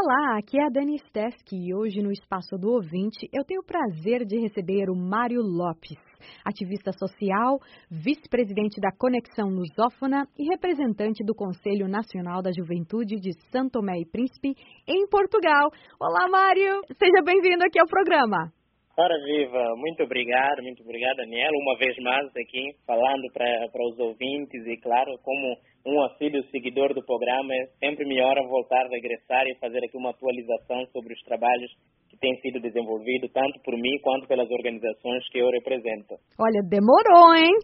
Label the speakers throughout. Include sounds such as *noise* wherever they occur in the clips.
Speaker 1: Olá, aqui é a Dani Steski e hoje no Espaço do Ouvinte eu tenho o prazer de receber o Mário Lopes, ativista social, vice-presidente da Conexão Lusófona e representante do Conselho Nacional da Juventude de São Tomé e Príncipe em Portugal. Olá, Mário! Seja bem-vindo aqui ao programa.
Speaker 2: Ora viva, muito obrigado, muito obrigado, Daniela, uma vez mais aqui falando para os ouvintes e, claro, como um assíduo seguidor do programa, é sempre melhor voltar regressar e fazer aqui uma atualização sobre os trabalhos que têm sido desenvolvidos, tanto por mim quanto pelas organizações que eu represento.
Speaker 1: Olha, demorou, hein?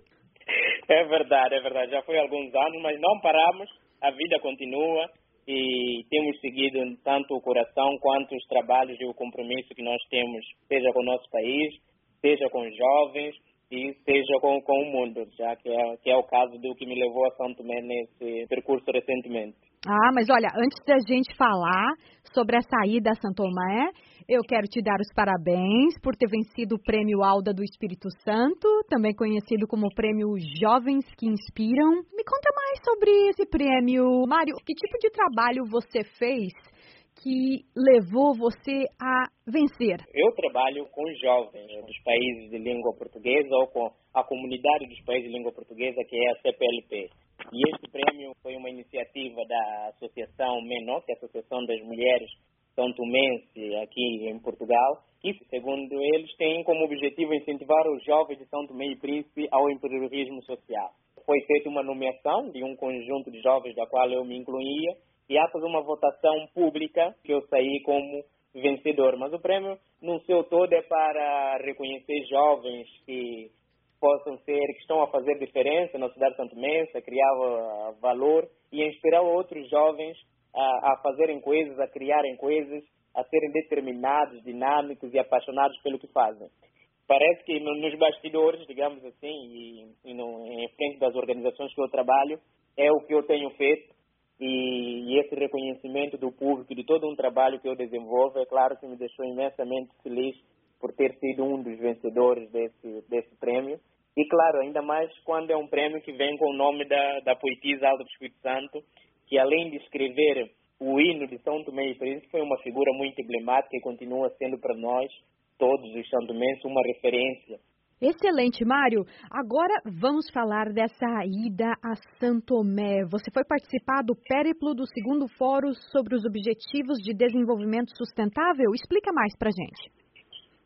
Speaker 1: *laughs*
Speaker 2: É verdade, é verdade. Já foi alguns anos, mas não paramos, a vida continua e temos seguido tanto o coração quanto os trabalhos e o compromisso que nós temos, seja com o nosso país, seja com os jovens e seja com, com o mundo, já que é, que é o caso do que me levou a São Tomé nesse percurso recentemente.
Speaker 1: Ah, mas olha, antes da gente falar sobre a saída a São Tomé, eu quero te dar os parabéns por ter vencido o Prêmio Alda do Espírito Santo, também conhecido como Prêmio Jovens que Inspiram. Me conta mais sobre esse prêmio. Mário, que tipo de trabalho você fez que levou você a vencer?
Speaker 2: Eu trabalho com jovens dos países de língua portuguesa ou com a comunidade dos países de língua portuguesa, que é a CPLP. E este prêmio foi uma iniciativa da Associação MENO, que é a Associação das Mulheres são Tomense aqui em Portugal e, segundo eles, têm como objetivo incentivar os jovens de São Tomé e Príncipe ao empreendedorismo social. Foi feita uma nomeação de um conjunto de jovens da qual eu me incluía e após uma votação pública que eu saí como vencedor. Mas o prêmio, no seu todo, é para reconhecer jovens que possam ser, que estão a fazer diferença na cidade de Santo Mensa, criar valor e inspirar outros jovens a, fazerem coisas, a criarem coisas, a serem determinados, dinâmicos e apaixonados pelo que fazem. Parece que nos bastidores, digamos assim, e, e no, em frente das organizações que eu trabalho, é o que eu tenho feito e, e, esse reconhecimento do público de todo um trabalho que eu desenvolvo, é claro que me deixou imensamente feliz por ter sido um dos vencedores desse, desse prêmio. E claro, ainda mais quando é um prêmio que vem com o nome da, da poetisa Alda do Espírito Santo, que além de escrever o hino de São Tomé e Príncipe, foi uma figura muito emblemática e continua sendo para nós, todos os São Tomenses, uma referência.
Speaker 1: Excelente, Mário. Agora vamos falar dessa ida a São Tomé. Você foi participar do périplo do segundo fórum sobre os Objetivos de Desenvolvimento Sustentável? Explica mais para gente.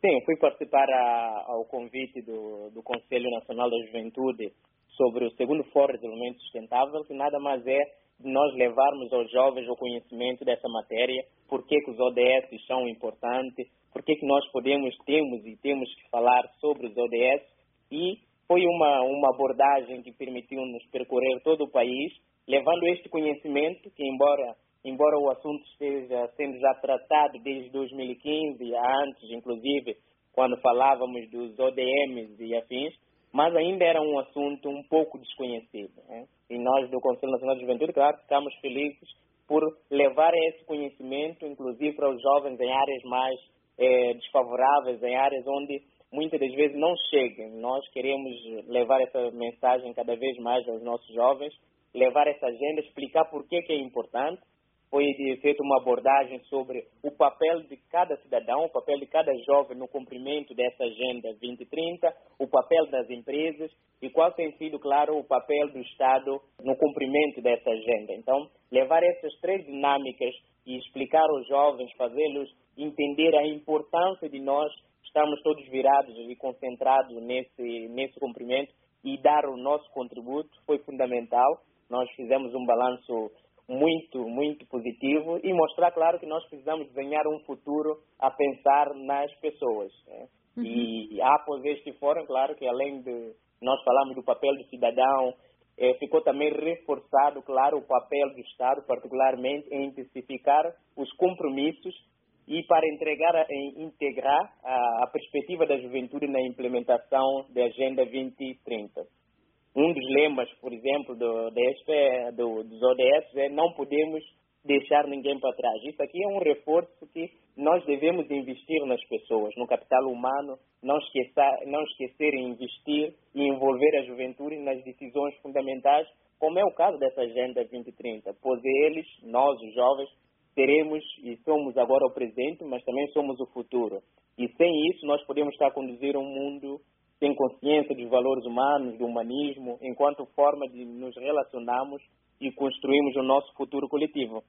Speaker 2: Sim, fui participar a, ao convite do, do Conselho Nacional da Juventude sobre o segundo Fórum de Desenvolvimento Sustentável, que nada mais é nós levarmos aos jovens o conhecimento dessa matéria, por que, os ODS são importantes, por que, que nós podemos, temos e temos que falar sobre os ODS e foi uma, uma abordagem que permitiu-nos percorrer todo o país, levando este conhecimento que, embora, embora o assunto esteja sendo já tratado desde 2015, antes, inclusive, quando falávamos dos ODMs e afins, mas ainda era um assunto um pouco desconhecido. Né? E nós do Conselho Nacional de Juventude, claro, ficamos felizes por levar esse conhecimento, inclusive para os jovens em áreas mais eh, desfavoráveis, em áreas onde muitas das vezes não chegam. Nós queremos levar essa mensagem cada vez mais aos nossos jovens, levar essa agenda, explicar por que, que é importante foi feita uma abordagem sobre o papel de cada cidadão, o papel de cada jovem no cumprimento dessa Agenda 2030, o papel das empresas e qual tem sido, claro, o papel do Estado no cumprimento dessa agenda. Então, levar essas três dinâmicas e explicar aos jovens, fazê-los entender a importância de nós estarmos todos virados e concentrados nesse, nesse cumprimento e dar o nosso contributo foi fundamental. Nós fizemos um balanço muito, muito positivo e mostrar, claro, que nós precisamos desenhar um futuro a pensar nas pessoas. Né? Uhum. E após este fórum, claro, que além de nós falarmos do papel do cidadão, eh, ficou também reforçado, claro, o papel do Estado, particularmente em intensificar os compromissos e para entregar, em integrar a, a perspectiva da juventude na implementação da Agenda 2030 um dos lemas, por exemplo, do, deste, do, dos ODS é não podemos deixar ninguém para trás. Isso aqui é um reforço que nós devemos investir nas pessoas, no capital humano, não esquecer, não esquecer investir e envolver a juventude nas decisões fundamentais, como é o caso dessa Agenda 2030, pois eles, nós, os jovens, seremos e somos agora o presente, mas também somos o futuro. E sem isso, nós podemos estar a conduzir um mundo sem consciência dos valores humanos, do humanismo, enquanto forma de nos relacionarmos e construirmos o nosso futuro coletivo.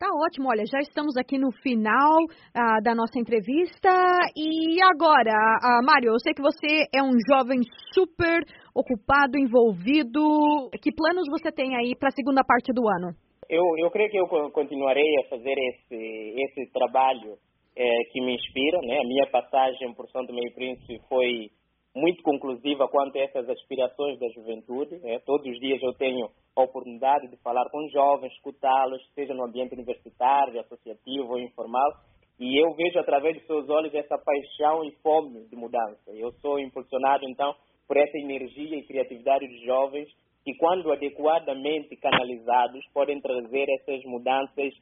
Speaker 1: Tá ótimo, olha, já estamos aqui no final ah, da nossa entrevista. E agora, ah, Mário, eu sei que você é um jovem super ocupado, envolvido. Que planos você tem aí para a segunda parte do ano?
Speaker 2: Eu, eu creio que eu continuarei a fazer esse, esse trabalho é, que me inspira. Né? A minha passagem por Santo Meio Príncipe foi muito conclusiva quanto a essas aspirações da juventude. Né? Todos os dias eu tenho a oportunidade de falar com jovens, escutá-los, seja no ambiente universitário, associativo ou informal, e eu vejo através de seus olhos essa paixão e fome de mudança. Eu sou impulsionado, então, por essa energia e criatividade dos jovens que, quando adequadamente canalizados, podem trazer essas mudanças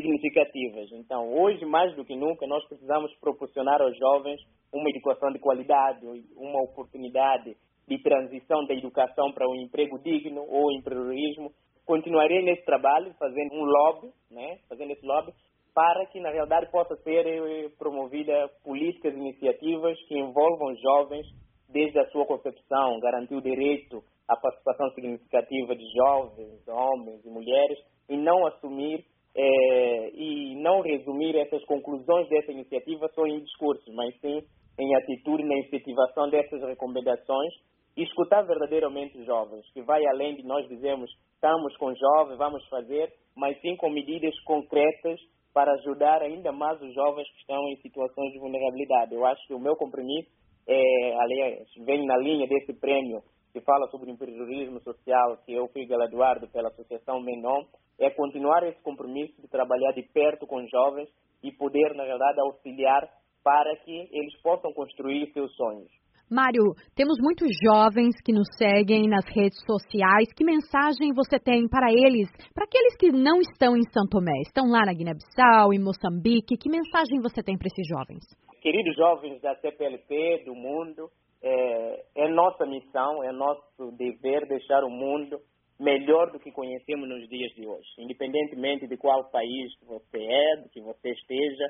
Speaker 2: significativas. Então, hoje, mais do que nunca, nós precisamos proporcionar aos jovens uma educação de qualidade, uma oportunidade de transição da educação para um emprego digno ou empreendedorismo. Continuarei nesse trabalho, fazendo um lobby, né, fazendo esse lobby, para que, na realidade, possa ser eh, promovida políticas e iniciativas que envolvam jovens desde a sua concepção, garantir o direito à participação significativa de jovens, homens e mulheres, e não assumir eh, e não resumir essas conclusões dessa iniciativa só em discursos, mas sim em atitude na efetivação dessas recomendações e escutar verdadeiramente os jovens, que vai além de nós dizermos estamos com jovens, vamos fazer, mas sim com medidas concretas para ajudar ainda mais os jovens que estão em situações de vulnerabilidade. Eu acho que o meu compromisso, é, aliás, vem na linha desse prêmio que fala sobre empreendedorismo social, que eu fui galardoado pela Associação Menon, é continuar esse compromisso de trabalhar de perto com jovens e poder, na verdade, auxiliar para que eles possam construir seus sonhos.
Speaker 1: Mário, temos muitos jovens que nos seguem nas redes sociais. Que mensagem você tem para eles, para aqueles que não estão em São Tomé, estão lá na Guiné-Bissau, em Moçambique? Que mensagem você tem para esses jovens?
Speaker 2: Queridos jovens da CPLP, do mundo, é nossa missão, é nosso dever deixar o mundo melhor do que conhecemos nos dias de hoje, independentemente de qual país você é, do que você esteja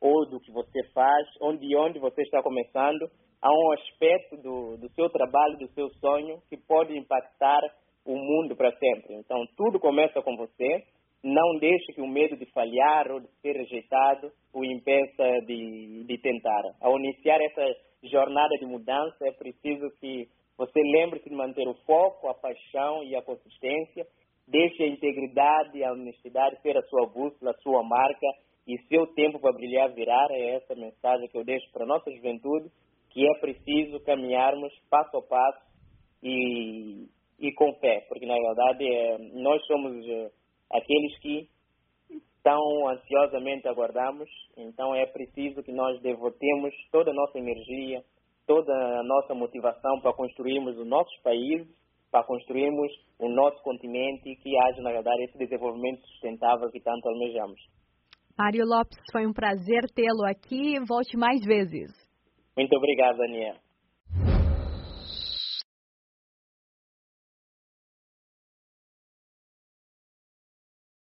Speaker 2: ou do que você faz, onde onde você está começando, há um aspecto do, do seu trabalho, do seu sonho que pode impactar o mundo para sempre. Então tudo começa com você. Não deixe que o medo de falhar ou de ser rejeitado o impeça de, de tentar. Ao iniciar essa jornada de mudança, é preciso que você lembre-se de manter o foco, a paixão e a consistência. Deixe a integridade e a honestidade ser a sua bússola, a sua marca e seu tempo para brilhar virar. É essa mensagem que eu deixo para a nossa juventude, que é preciso caminharmos passo a passo e, e com fé, porque na verdade é, nós somos é, aqueles que tão ansiosamente aguardamos, então é preciso que nós devotemos toda a nossa energia, toda a nossa motivação para construirmos os nossos países, para construirmos o nosso continente e que haja, na verdade, esse desenvolvimento sustentável que tanto almejamos.
Speaker 1: Mário Lopes, foi um prazer tê-lo aqui. Volte mais vezes.
Speaker 2: Muito obrigado, Daniel.